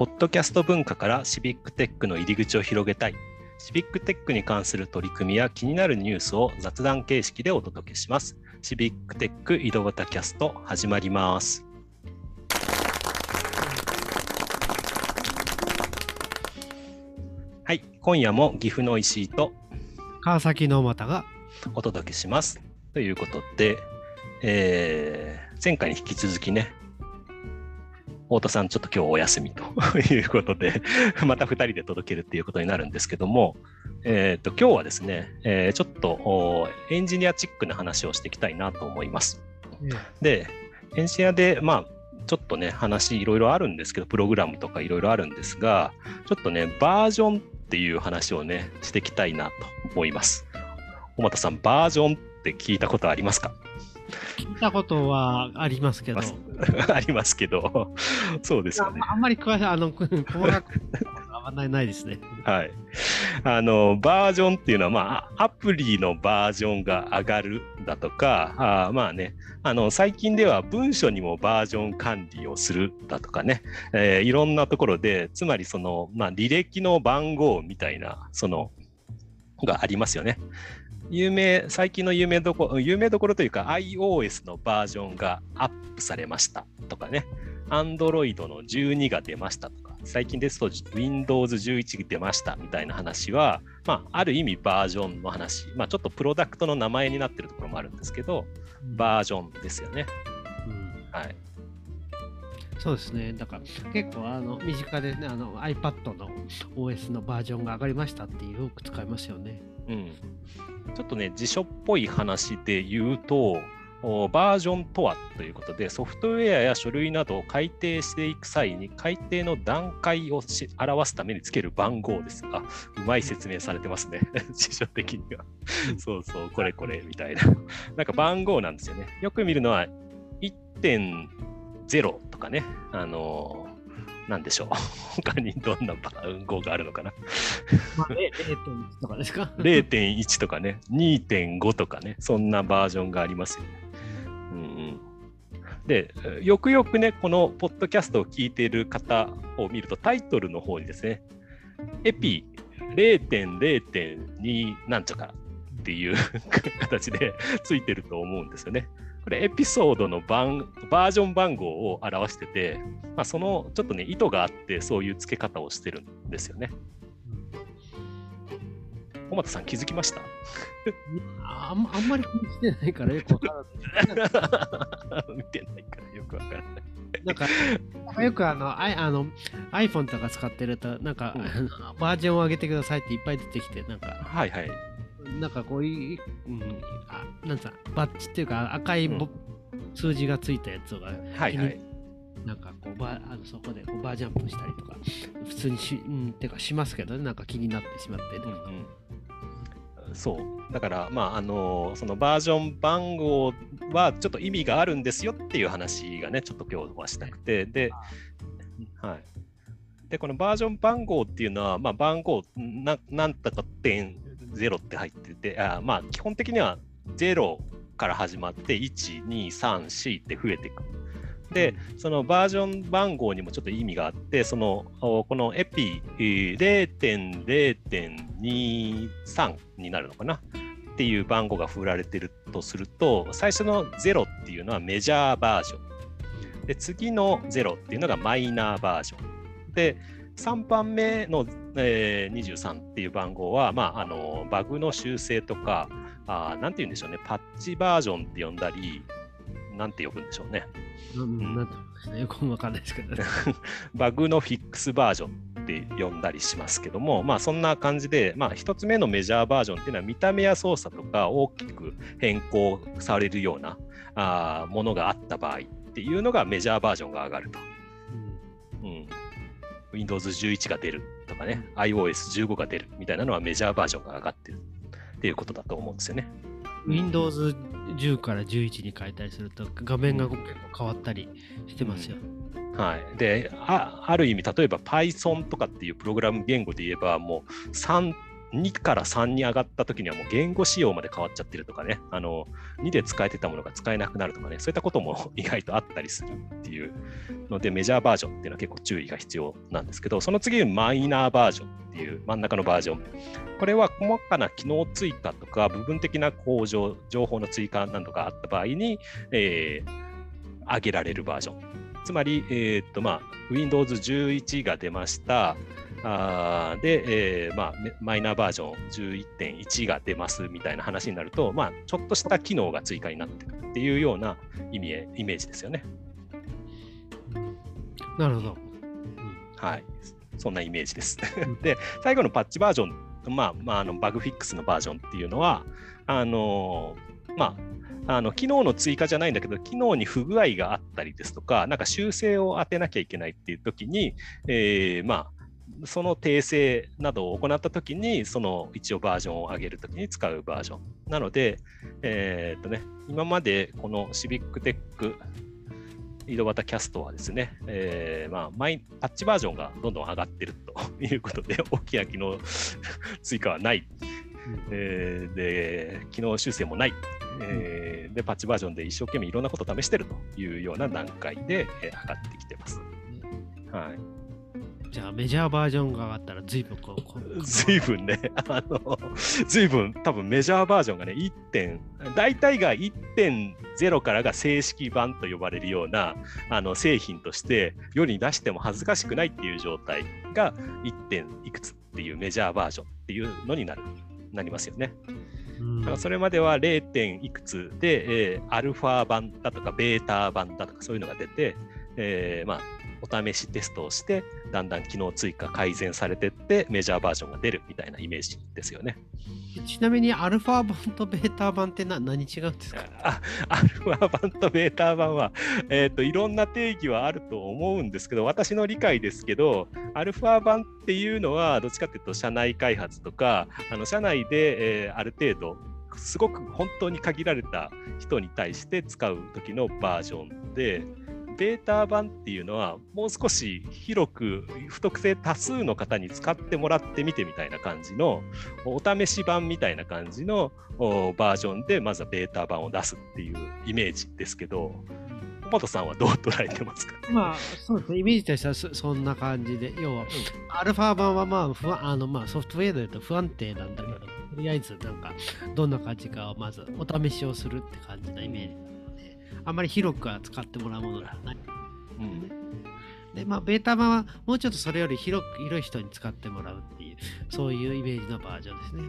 ポッドキャスト文化からシビックテックの入り口を広げたい。シビックテックに関する取り組みや気になるニュースを雑談形式でお届けします。シビックテック井戸端キャスト始まります。はい、今夜も岐阜の石井と川崎の又がお届けします。ということで、えー、前回に引き続きね、太田さん、ちょっと今日お休みということで、また2人で届けるっていうことになるんですけども、えっ、ー、と、今日はですね、えー、ちょっとエンジニアチックな話をしていきたいなと思います。うん、で、エンジニアで、まあ、ちょっとね、話いろいろあるんですけど、プログラムとかいろいろあるんですが、ちょっとね、バージョンっていう話をね、していきたいなと思います。小俣さん、バージョンって聞いたことありますか？聞いたことはありますけど。ありますけど、そうですよね。あんまり詳しい、あの、細かくあんまりないですね。はい。あの、バージョンっていうのは、まあ、アプリのバージョンが上がるだとか、あまあね、あの、最近では文書にもバージョン管理をするだとかね、えー、いろんなところで、つまりその、まあ、履歴の番号みたいな、その、がありますよね。有名、最近の有名どころ、有名どころというか iOS のバージョンがアップされましたとかね、Android の12が出ましたとか、最近ですと Windows 11が出ましたみたいな話は、まあ、ある意味バージョンの話、まあ、ちょっとプロダクトの名前になってるところもあるんですけど、バージョンですよね。うん、はい。そうですね。だから結構あの身近でね、あの iPad の OS のバージョンが上がりましたってよく使いますよね。うん。ちょっとね、辞書っぽい話で言うと、バージョンとはということで、ソフトウェアや書類などを改定していく際に、改定の段階を表すためにつける番号ですが、うまい説明されてますね、辞書的には。そうそう、これこれみたいな。なんか番号なんですよね。よく見るのは1.0とかね、あのなんでしょう。他にどんな番号があるのかな。まあ、0.1とかですか ?0.1 とかね、2.5とかね、そんなバージョンがありますよね。うん、で、よくよくね、このポッドキャストを聞いている方を見ると、タイトルの方にですね、エピ0.0.2なんちゃかっていう 形でついてると思うんですよね。これエピソードの番バージョン番号を表してて、まあ、そのちょっとね意図があってそういう付け方をしてるんですよね。小俣さん気づきました？あんあんまり気にしてないからよくわからない。見てないからよくわからない。なんか、よくあの、I、あの iPhone とか使ってると、なんか、うん、バージョンを上げてくださいっていっぱい出てきて、なんか、はいはい。なんかこういう、うん、あなんさ、バッチっていうか赤い、うん、数字がついたやつが、はいはい。なんかこうバあのそこでこうバージャンプしたりとか、普通にし、うん、てかしますけどね、なんか気になってしまって、ね、うんうん、そう。だから、まああのそのバージョン番号はちょっと意味があるんですよっていう話がね、ちょっと今日はしたくて、で、はい、でこのバージョン番号っていうのは、まあ、番号ななんとか点0って入ってて、あまあ基本的には0から始まって1、2、3、4って増えていく。で、そのバージョン番号にもちょっと意味があって、そのこのエピ0.0.23になるのかな？っていう番号が振られてるとすると、最初の0っていうのはメジャーバージョン。で、次の0っていうのがマイナーバージョン。で、3番目の、えー、23っていう番号は、まあ、あのバグの修正とか、あなんて言うんでしょうね、パッチバージョンって呼んだり、なんて呼ぶんでしょうね。うん、なんて言うんね、よくわかんないですけど、ね、バグのフィックスバージョンって呼んだりしますけども、まあそんな感じで、まあ一つ目のメジャーバージョンっていうのは見た目や操作とか大きく変更されるようなあものがあった場合っていうのがメジャーバージョンが上がると。うん、うん Windows 11が出るとかね、iOS15 が出るみたいなのはメジャーバージョンが上がってる。っていうことだと思うんですよね。Windows 10から11に変えたりすると画面が結構変わったりしてますよ。うん、はい、であある意味例えば Python とかっていうプログラム言語で言えばもう3 2から3に上がった時にはもう言語仕様まで変わっちゃってるとかね、あの2で使えてたものが使えなくなるとかね、そういったことも 意外とあったりするっていうので、メジャーバージョンっていうのは結構注意が必要なんですけど、その次にマイナーバージョンっていう真ん中のバージョン。これは細かな機能追加とか部分的な向上、情報の追加などがあった場合に、えー、上げられるバージョン。つまり、えー、っとまあ、Windows 11が出ました。あで、えーまあ、マイナーバージョン11.1が出ますみたいな話になると、まあ、ちょっとした機能が追加になってくるっていうような意味イメージですよね。なるほど。はい。そんなイメージです。で、最後のパッチバージョン、まあ、まあ、あのバグフィックスのバージョンっていうのは、あのまあ、あの機能の追加じゃないんだけど、機能に不具合があったりですとか、なんか修正を当てなきゃいけないっていう時に、えー、まあ、その訂正などを行ったときに、その一応バージョンを上げるときに使うバージョン。なので、えー、っとね、今までこのシビックテック井戸端キャストはですね、えー、まあ、マイパッチバージョンがどんどん上がってるということで、大きな機能追加はない。えー、で、機能修正もない。えー、で、パッチバージョンで一生懸命いろんなことを試してるというような段階で、えー、上がってきてます。はい。じゃあメジャーバージョンが上がったら随分こう。随分ね、あの、随分多分メジャーバージョンがね、1点、大体が1.0からが正式版と呼ばれるようなあの製品として世に出しても恥ずかしくないっていう状態が1点いくつっていうメジャーバージョンっていうのになる、なりますよね。だからそれまでは 0. 点いくつで、えー、アルファ版だとかベータ版だとかそういうのが出て、えー、まあお試しテストをして、だんだん機能追加改善されてって、メジャーバージョンが出るみたいなイメージですよね。ちなみに、アルファ版とベータ版って何何違うんですか？あアルファ版とベータ版は、えーと、いろんな定義はあると思うんですけど、私の理解ですけど、アルファ版っていうのは、どっちかっていうと、社内開発とか、あの社内で、えー、ある程度、すごく本当に限られた人に対して使う時のバージョンで、ベータ版っていうのはもう少し広く不特定多数の方に使ってもらってみてみたいな感じのお試し版みたいな感じのバージョンでまずはベータ版を出すっていうイメージですけど小本さんはどう捉えてますかまあそうですねイメージとしてはそんな感じで要は、アルファ版はまあ不あのまあソフトウェアで言うと不安定なんだけどとりあえずなんかどんな感じかをまずお試しをするって感じのイメージ。あまり広くは使ってもらうものではない。うん、で、まあ、ベータ版はもうちょっとそれより広く、広い人に使ってもらうっていう、そういうイメージのバージョンですね。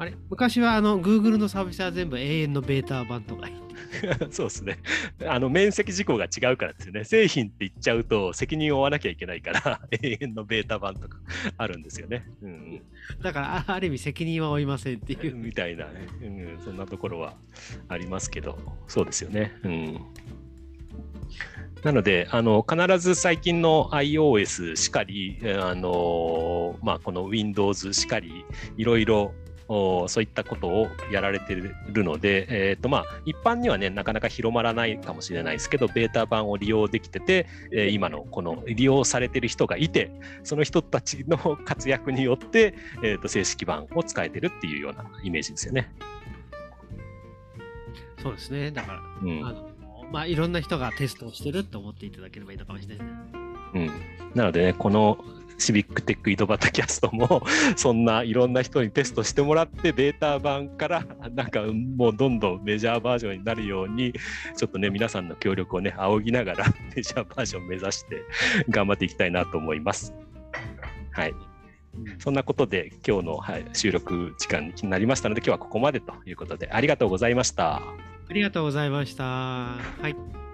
あれ昔はあの Google のサービスは全部永遠のベータ版とか そうですね。あの面積事項が違うからですよね。製品って言っちゃうと責任を負わなきゃいけないから 永遠のベータ版とか あるんですよね。うん、だからある意味責任は負いませんっていう。みたいなね、うん、そんなところはありますけど、そうですよね。うんなので、あの必ず最近の iOS しかり、あのまあ、この Windows しかり、いろいろそういったことをやられてるので、えーとまあ、一般にはね、なかなか広まらないかもしれないですけど、ベータ版を利用できてて、えー、今のこの利用されてる人がいて、その人たちの活躍によって、えー、と正式版を使えてるっていうようなイメージですよね。そうですね。だから、うん、あのまあ、いろんな人がテストをしてると思っていただければいいのかもしれないですね。うん、なのでね、このシビックテック井戸端キャストもそんないろんな人にテストしてもらってベータ版からなんかもうどんどんメジャーバージョンになるようにちょっとね皆さんの協力をね仰ぎながらメジャーバージョン目指して頑張っていきたいなと思います。はい。そんなことで今日の、はい、収録時間になりましたので今日はここまでということでありがとうございました。ありがとうございました。はい。